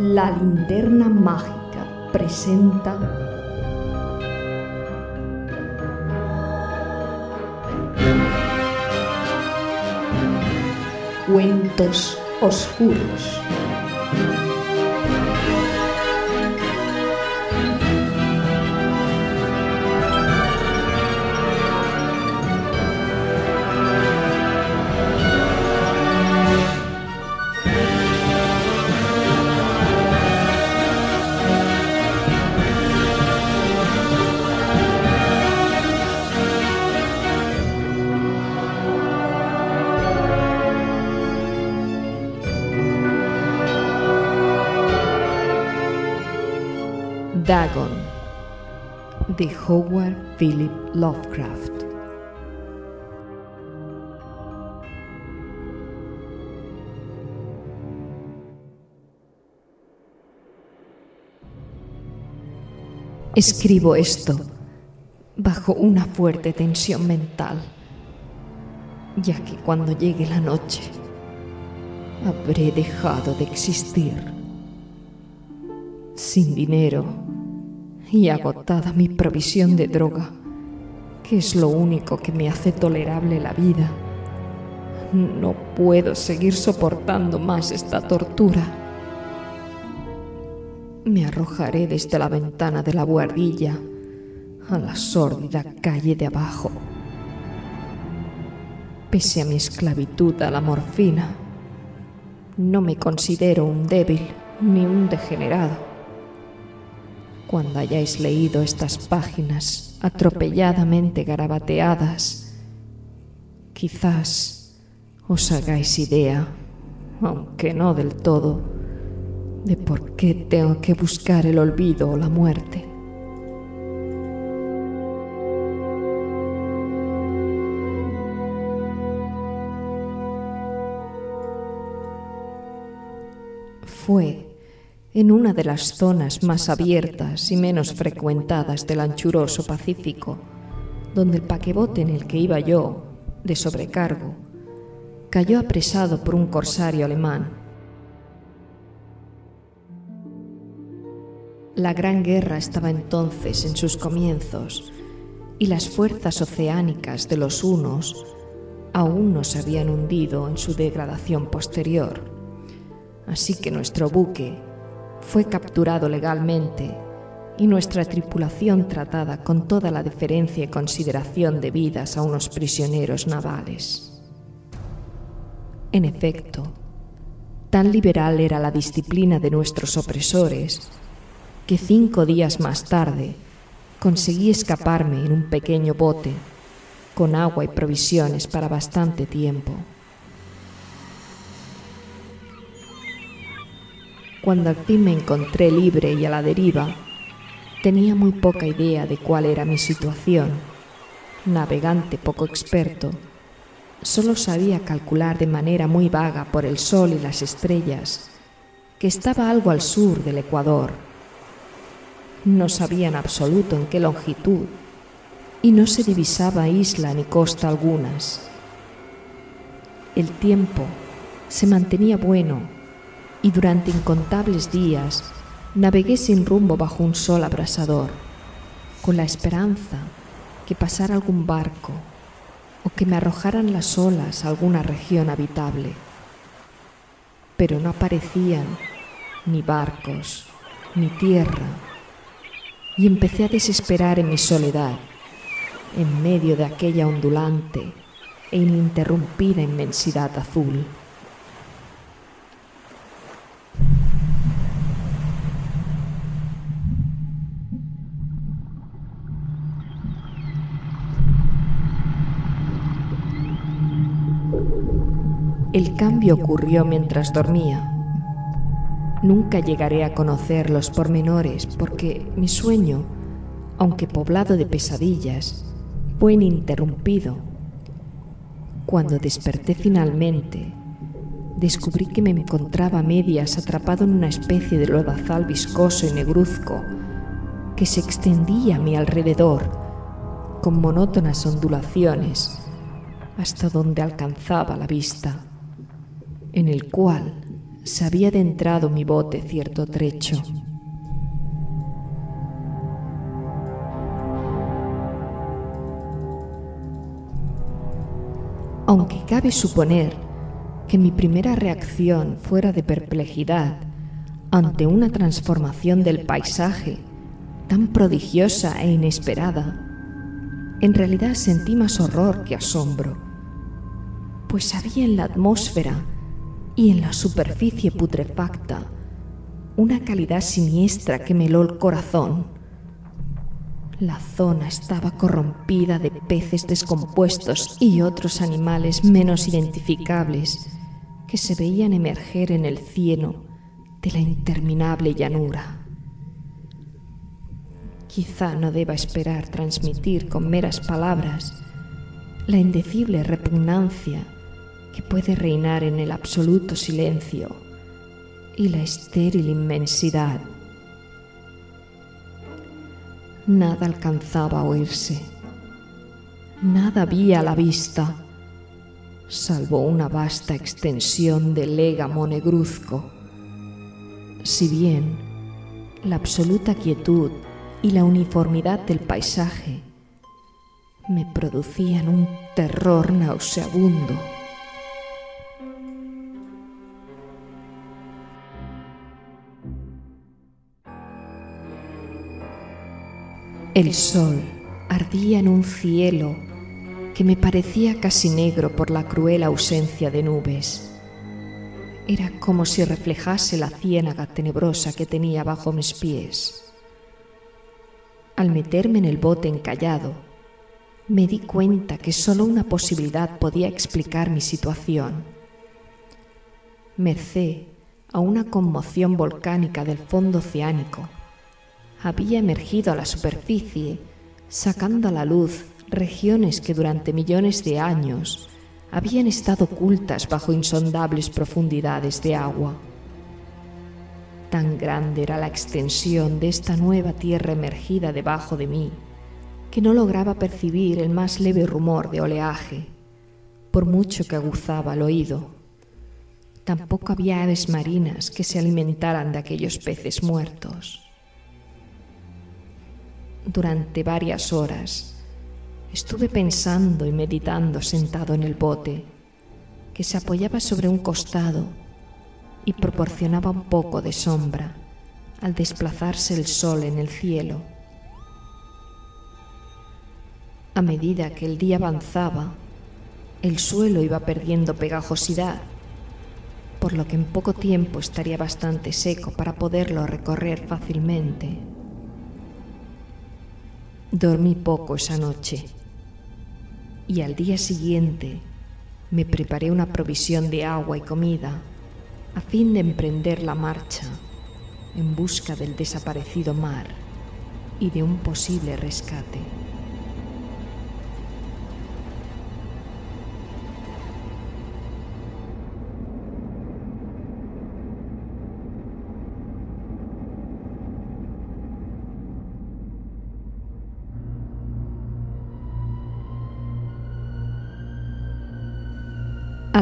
La linterna mágica presenta Cuentos oscuros. Howard Philip Lovecraft. Escribo esto bajo una fuerte tensión mental, ya que cuando llegue la noche habré dejado de existir. Sin dinero y agotada mi provisión de droga, que es lo único que me hace tolerable la vida. No puedo seguir soportando más esta tortura. Me arrojaré desde la ventana de la buhardilla a la sórdida calle de abajo. Pese a mi esclavitud a la morfina, no me considero un débil ni un degenerado. Cuando hayáis leído estas páginas atropelladamente garabateadas, quizás os hagáis idea, aunque no del todo, de por qué tengo que buscar el olvido o la muerte. Fue en una de las zonas más abiertas y menos frecuentadas del anchuroso Pacífico, donde el paquebote en el que iba yo, de sobrecargo, cayó apresado por un corsario alemán. La Gran Guerra estaba entonces en sus comienzos y las fuerzas oceánicas de los hunos aún no se habían hundido en su degradación posterior. Así que nuestro buque fue capturado legalmente y nuestra tripulación tratada con toda la deferencia y consideración debidas a unos prisioneros navales. En efecto, tan liberal era la disciplina de nuestros opresores que cinco días más tarde conseguí escaparme en un pequeño bote con agua y provisiones para bastante tiempo. Cuando al fin me encontré libre y a la deriva, tenía muy poca idea de cuál era mi situación. Navegante poco experto, solo sabía calcular de manera muy vaga por el sol y las estrellas que estaba algo al sur del Ecuador. No sabía en absoluto en qué longitud y no se divisaba isla ni costa algunas. El tiempo se mantenía bueno y durante incontables días navegué sin rumbo bajo un sol abrasador, con la esperanza que pasara algún barco o que me arrojaran las olas a alguna región habitable. Pero no aparecían ni barcos, ni tierra, y empecé a desesperar en mi soledad, en medio de aquella ondulante e ininterrumpida inmensidad azul. El cambio ocurrió mientras dormía. Nunca llegaré a conocer los pormenores porque mi sueño, aunque poblado de pesadillas, fue ininterrumpido. Cuando desperté finalmente, descubrí que me encontraba a medias atrapado en una especie de lodazal viscoso y negruzco que se extendía a mi alrededor con monótonas ondulaciones hasta donde alcanzaba la vista, en el cual se había adentrado mi bote cierto trecho. Aunque cabe suponer que mi primera reacción fuera de perplejidad ante una transformación del paisaje tan prodigiosa e inesperada, en realidad sentí más horror que asombro, pues había en la atmósfera y en la superficie putrefacta una calidad siniestra que me heló el corazón. La zona estaba corrompida de peces descompuestos y otros animales menos identificables que se veían emerger en el cielo de la interminable llanura. Quizá no deba esperar transmitir con meras palabras la indecible repugnancia puede reinar en el absoluto silencio y la estéril inmensidad. Nada alcanzaba a oírse, nada había a la vista, salvo una vasta extensión de légamo negruzco. Si bien la absoluta quietud y la uniformidad del paisaje me producían un terror nauseabundo. El sol ardía en un cielo que me parecía casi negro por la cruel ausencia de nubes. Era como si reflejase la ciénaga tenebrosa que tenía bajo mis pies. Al meterme en el bote encallado, me di cuenta que solo una posibilidad podía explicar mi situación. Merced a una conmoción volcánica del fondo oceánico, había emergido a la superficie, sacando a la luz regiones que durante millones de años habían estado ocultas bajo insondables profundidades de agua. Tan grande era la extensión de esta nueva tierra emergida debajo de mí, que no lograba percibir el más leve rumor de oleaje, por mucho que aguzaba el oído. Tampoco había aves marinas que se alimentaran de aquellos peces muertos. Durante varias horas estuve pensando y meditando sentado en el bote, que se apoyaba sobre un costado y proporcionaba un poco de sombra al desplazarse el sol en el cielo. A medida que el día avanzaba, el suelo iba perdiendo pegajosidad, por lo que en poco tiempo estaría bastante seco para poderlo recorrer fácilmente. Dormí poco esa noche y al día siguiente me preparé una provisión de agua y comida a fin de emprender la marcha en busca del desaparecido mar y de un posible rescate.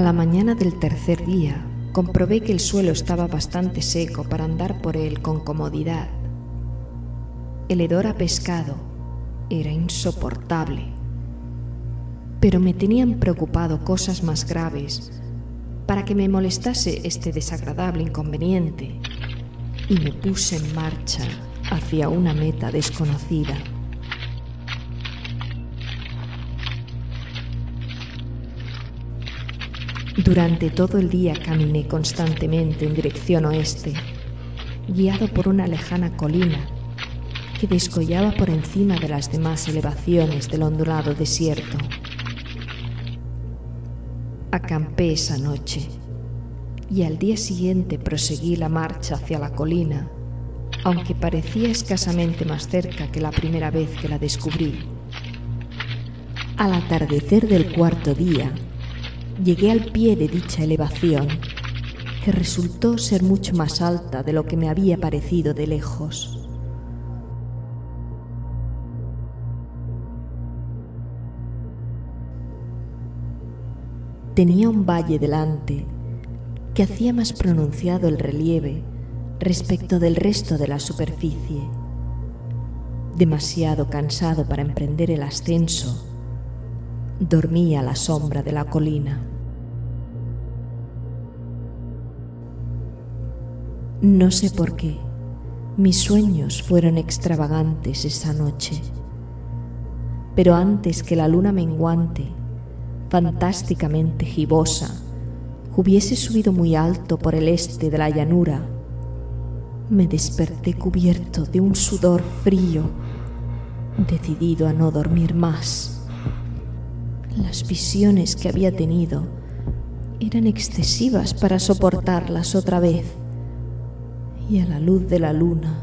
La mañana del tercer día, comprobé que el suelo estaba bastante seco para andar por él con comodidad. El hedor a pescado era insoportable, pero me tenían preocupado cosas más graves para que me molestase este desagradable inconveniente y me puse en marcha hacia una meta desconocida. Durante todo el día caminé constantemente en dirección oeste, guiado por una lejana colina que descollaba por encima de las demás elevaciones del ondulado desierto. Acampé esa noche y al día siguiente proseguí la marcha hacia la colina, aunque parecía escasamente más cerca que la primera vez que la descubrí. Al atardecer del cuarto día, llegué al pie de dicha elevación, que resultó ser mucho más alta de lo que me había parecido de lejos. Tenía un valle delante que hacía más pronunciado el relieve respecto del resto de la superficie. Demasiado cansado para emprender el ascenso, dormía a la sombra de la colina. No sé por qué, mis sueños fueron extravagantes esa noche, pero antes que la luna menguante, fantásticamente gibosa, hubiese subido muy alto por el este de la llanura, me desperté cubierto de un sudor frío, decidido a no dormir más. Las visiones que había tenido eran excesivas para soportarlas otra vez, y a la luz de la luna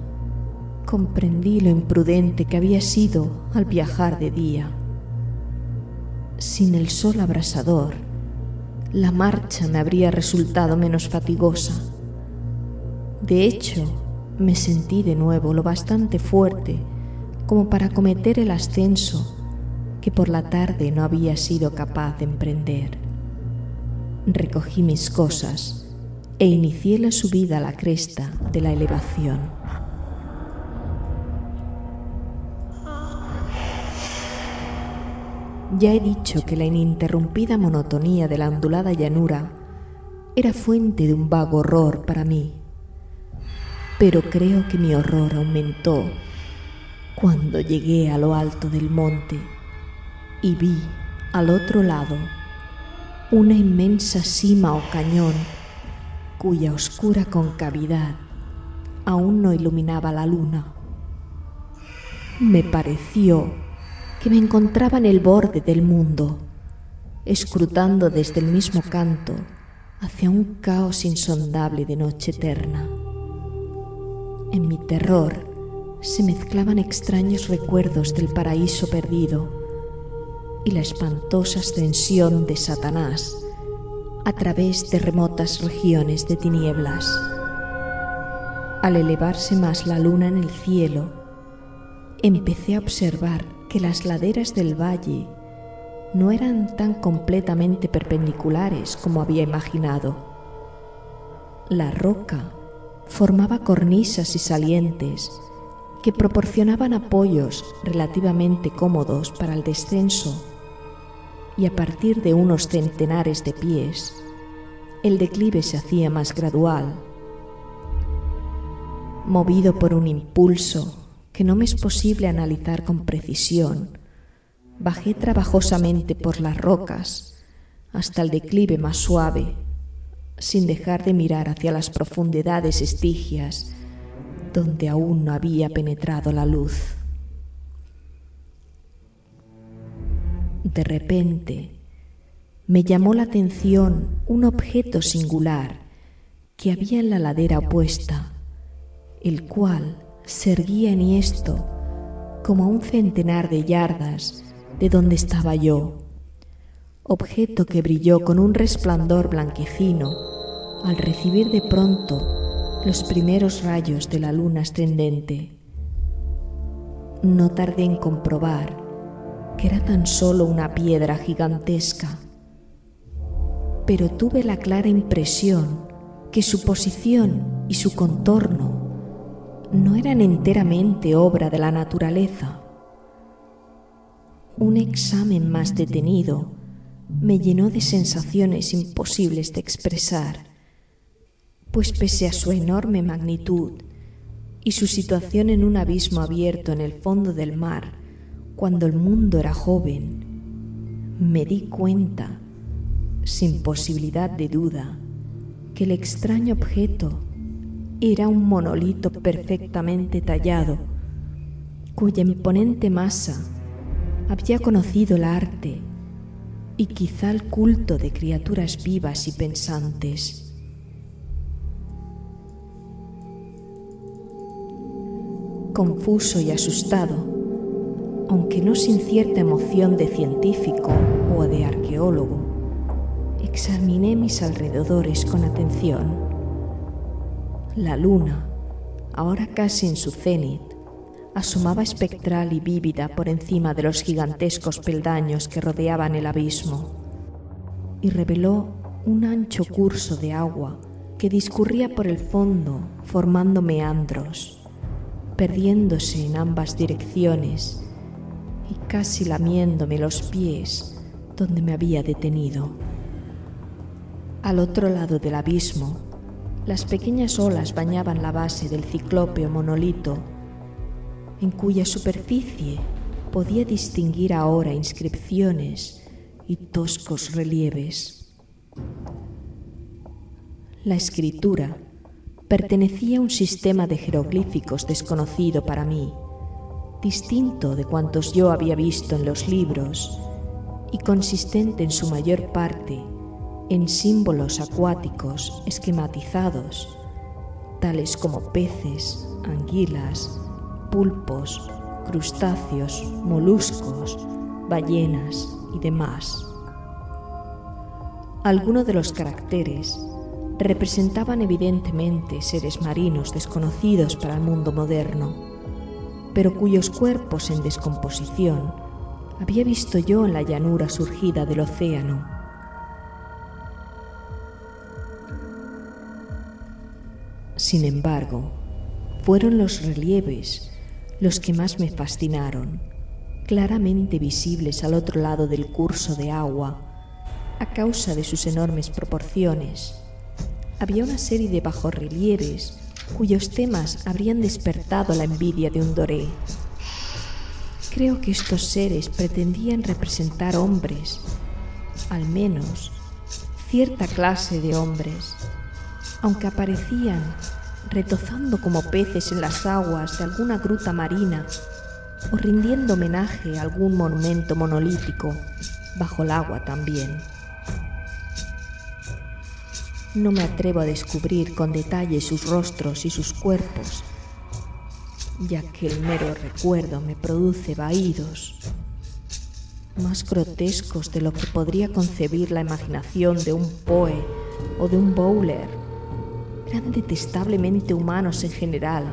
comprendí lo imprudente que había sido al viajar de día. Sin el sol abrasador, la marcha me habría resultado menos fatigosa. De hecho, me sentí de nuevo lo bastante fuerte como para cometer el ascenso que por la tarde no había sido capaz de emprender. Recogí mis cosas e inicié la subida a la cresta de la elevación. Ya he dicho que la ininterrumpida monotonía de la ondulada llanura era fuente de un vago horror para mí. Pero creo que mi horror aumentó cuando llegué a lo alto del monte y vi al otro lado una inmensa cima o cañón cuya oscura concavidad aún no iluminaba la luna. Me pareció que me encontraba en el borde del mundo, escrutando desde el mismo canto hacia un caos insondable de noche eterna. En mi terror se mezclaban extraños recuerdos del paraíso perdido y la espantosa ascensión de Satanás a través de remotas regiones de tinieblas. Al elevarse más la luna en el cielo, empecé a observar que las laderas del valle no eran tan completamente perpendiculares como había imaginado. La roca formaba cornisas y salientes que proporcionaban apoyos relativamente cómodos para el descenso y a partir de unos centenares de pies el declive se hacía más gradual. Movido por un impulso que no me es posible analizar con precisión, bajé trabajosamente por las rocas hasta el declive más suave, sin dejar de mirar hacia las profundidades estigias donde aún no había penetrado la luz. De repente me llamó la atención un objeto singular que había en la ladera opuesta, el cual se erguía enhiesto como a un centenar de yardas de donde estaba yo, objeto que brilló con un resplandor blanquecino al recibir de pronto los primeros rayos de la luna ascendente. No tardé en comprobar que era tan solo una piedra gigantesca, pero tuve la clara impresión que su posición y su contorno no eran enteramente obra de la naturaleza. Un examen más detenido me llenó de sensaciones imposibles de expresar, pues pese a su enorme magnitud y su situación en un abismo abierto en el fondo del mar, cuando el mundo era joven, me di cuenta, sin posibilidad de duda, que el extraño objeto era un monolito perfectamente tallado, cuya imponente masa había conocido el arte y quizá el culto de criaturas vivas y pensantes. Confuso y asustado, aunque no sin cierta emoción de científico o de arqueólogo, examiné mis alrededores con atención. La luna, ahora casi en su cenit, asomaba espectral y vívida por encima de los gigantescos peldaños que rodeaban el abismo, y reveló un ancho curso de agua que discurría por el fondo formando meandros, perdiéndose en ambas direcciones casi lamiéndome los pies donde me había detenido. Al otro lado del abismo, las pequeñas olas bañaban la base del ciclópeo monolito en cuya superficie podía distinguir ahora inscripciones y toscos relieves. La escritura pertenecía a un sistema de jeroglíficos desconocido para mí, distinto de cuantos yo había visto en los libros y consistente en su mayor parte en símbolos acuáticos esquematizados, tales como peces, anguilas, pulpos, crustáceos, moluscos, ballenas y demás. Algunos de los caracteres representaban evidentemente seres marinos desconocidos para el mundo moderno, pero cuyos cuerpos en descomposición había visto yo en la llanura surgida del océano. Sin embargo, fueron los relieves los que más me fascinaron, claramente visibles al otro lado del curso de agua, a causa de sus enormes proporciones. Había una serie de bajorrelieves cuyos temas habrían despertado la envidia de un doré. Creo que estos seres pretendían representar hombres, al menos cierta clase de hombres, aunque aparecían retozando como peces en las aguas de alguna gruta marina o rindiendo homenaje a algún monumento monolítico bajo el agua también. No me atrevo a descubrir con detalle sus rostros y sus cuerpos, ya que el mero recuerdo me produce vaídos más grotescos de lo que podría concebir la imaginación de un Poe o de un Bowler. Eran detestablemente humanos en general,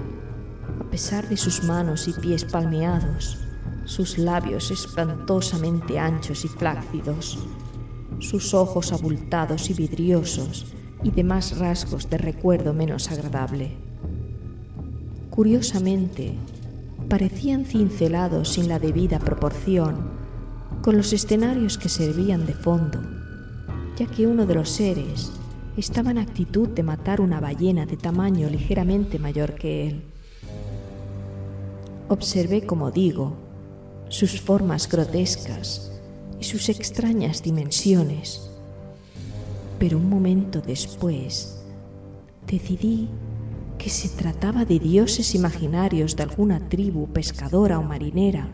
a pesar de sus manos y pies palmeados, sus labios espantosamente anchos y flácidos, sus ojos abultados y vidriosos y demás rasgos de recuerdo menos agradable. Curiosamente, parecían cincelados sin la debida proporción con los escenarios que servían de fondo, ya que uno de los seres, estaba en actitud de matar una ballena de tamaño ligeramente mayor que él. Observé, como digo, sus formas grotescas y sus extrañas dimensiones, pero un momento después decidí que se trataba de dioses imaginarios de alguna tribu pescadora o marinera,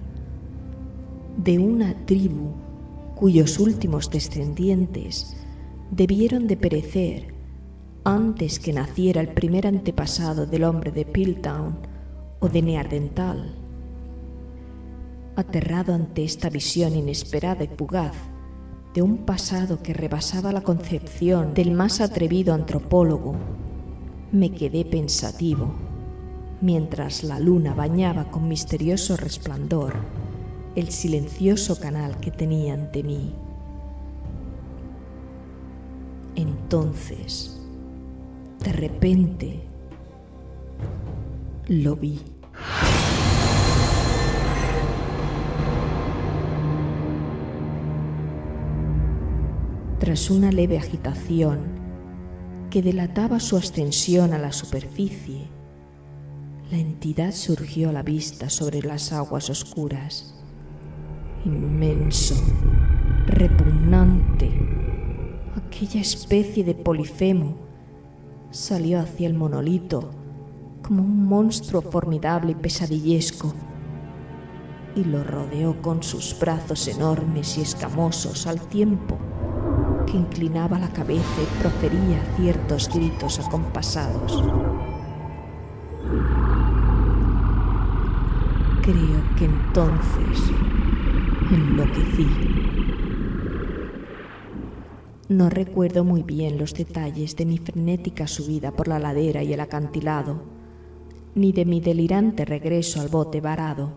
de una tribu cuyos últimos descendientes debieron de perecer antes que naciera el primer antepasado del hombre de Piltown o de Neardental. Aterrado ante esta visión inesperada y fugaz de un pasado que rebasaba la concepción del más atrevido antropólogo, me quedé pensativo mientras la luna bañaba con misterioso resplandor el silencioso canal que tenía ante mí. Entonces, de repente, lo vi. Tras una leve agitación que delataba su ascensión a la superficie, la entidad surgió a la vista sobre las aguas oscuras. Inmenso, repugnante, aquella especie de polifemo salió hacia el monolito como un monstruo formidable y pesadillesco. y lo rodeó con sus brazos enormes y escamosos al tiempo que inclinaba la cabeza y profería ciertos gritos acompasados. Creo que entonces enloquecí. No recuerdo muy bien los detalles de mi frenética subida por la ladera y el acantilado, ni de mi delirante regreso al bote varado.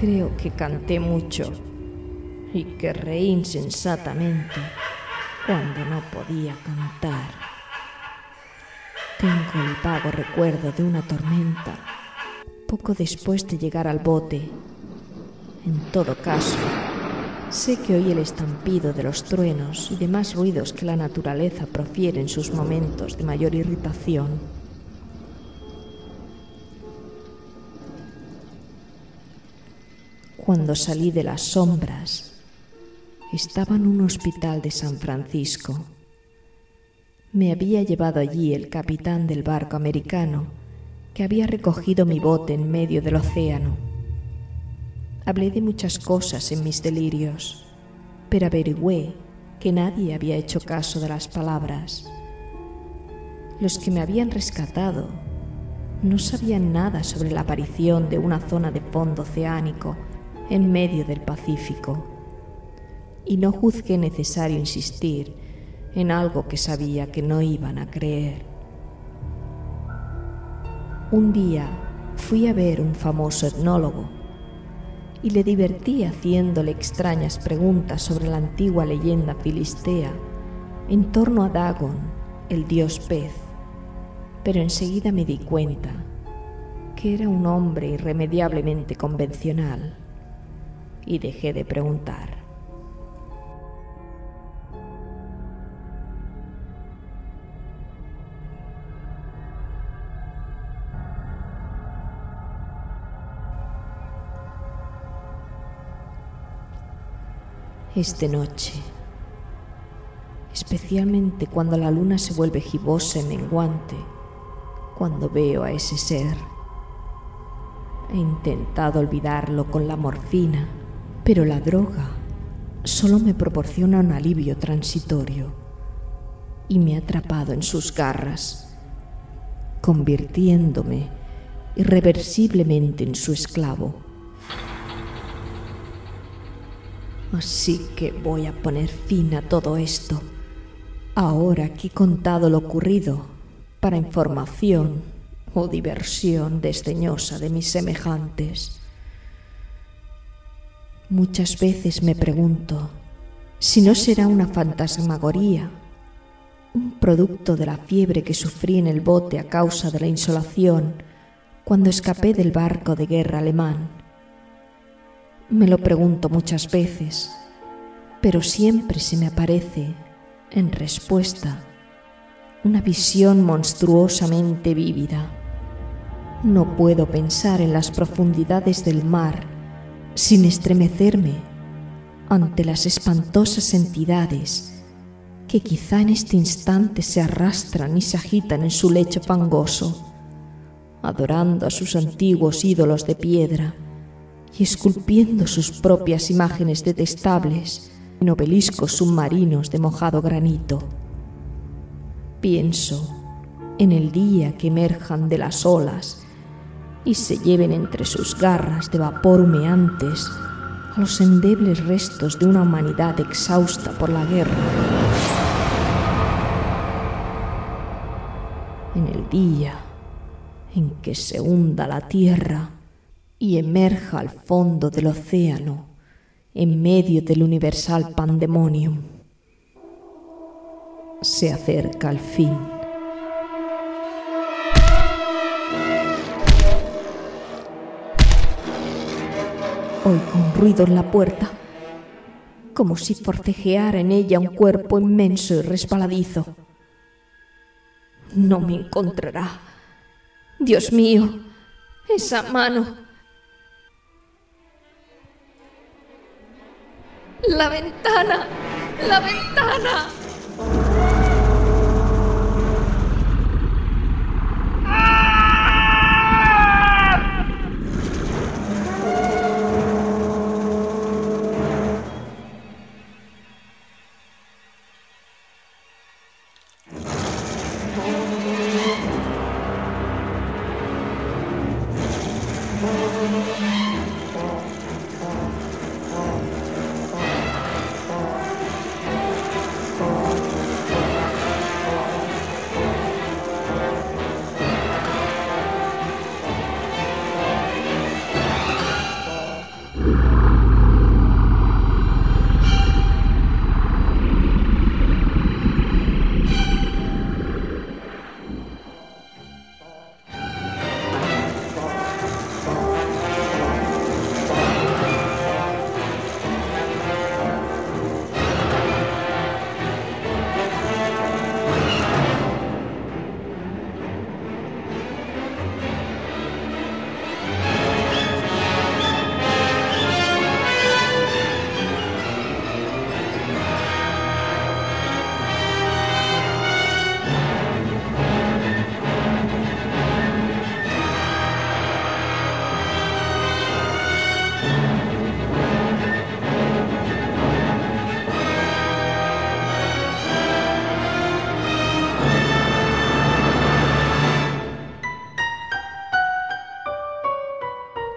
Creo que canté mucho y que reí insensatamente cuando no podía cantar. Tengo el vago recuerdo de una tormenta poco después de llegar al bote. En todo caso, sé que oí el estampido de los truenos y demás ruidos que la naturaleza profiere en sus momentos de mayor irritación. Cuando salí de las sombras, estaba en un hospital de San Francisco. Me había llevado allí el capitán del barco americano que había recogido mi bote en medio del océano. Hablé de muchas cosas en mis delirios, pero averigüé que nadie había hecho caso de las palabras. Los que me habían rescatado no sabían nada sobre la aparición de una zona de fondo oceánico en medio del Pacífico, y no juzgué necesario insistir en algo que sabía que no iban a creer. Un día fui a ver un famoso etnólogo y le divertí haciéndole extrañas preguntas sobre la antigua leyenda filistea en torno a Dagon, el dios pez, pero enseguida me di cuenta que era un hombre irremediablemente convencional y dejé de preguntar. Es de noche, especialmente cuando la luna se vuelve gibosa y menguante, cuando veo a ese ser. He intentado olvidarlo con la morfina, pero la droga solo me proporciona un alivio transitorio y me ha atrapado en sus garras, convirtiéndome irreversiblemente en su esclavo. Así que voy a poner fin a todo esto, ahora que he contado lo ocurrido, para información o diversión desdeñosa de mis semejantes. Muchas veces me pregunto si no será una fantasmagoría, un producto de la fiebre que sufrí en el bote a causa de la insolación cuando escapé del barco de guerra alemán me lo pregunto muchas veces, pero siempre se me aparece, en respuesta, una visión monstruosamente vívida. No puedo pensar en las profundidades del mar sin estremecerme ante las espantosas entidades que quizá en este instante se arrastran y se agitan en su lecho fangoso, adorando a sus antiguos ídolos de piedra y esculpiendo sus propias imágenes detestables en obeliscos submarinos de mojado granito. Pienso en el día que emerjan de las olas y se lleven entre sus garras de vapor humeantes a los endebles restos de una humanidad exhausta por la guerra. En el día en que se hunda la tierra y emerja al fondo del océano en medio del universal pandemonium. Se acerca el fin. Oigo un ruido en la puerta, como si forcejeara en ella un cuerpo inmenso y resbaladizo. No me encontrará. Dios mío, esa mano La ventana. La ventana.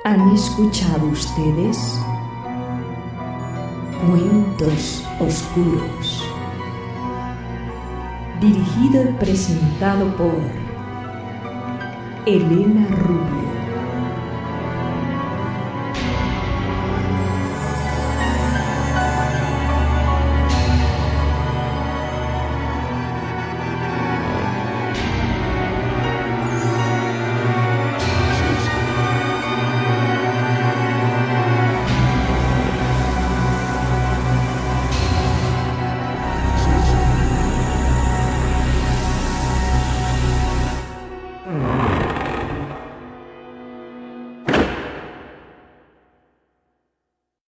¿Han escuchado ustedes? Cuentos Oscuros. Dirigido y presentado por Elena Rubio.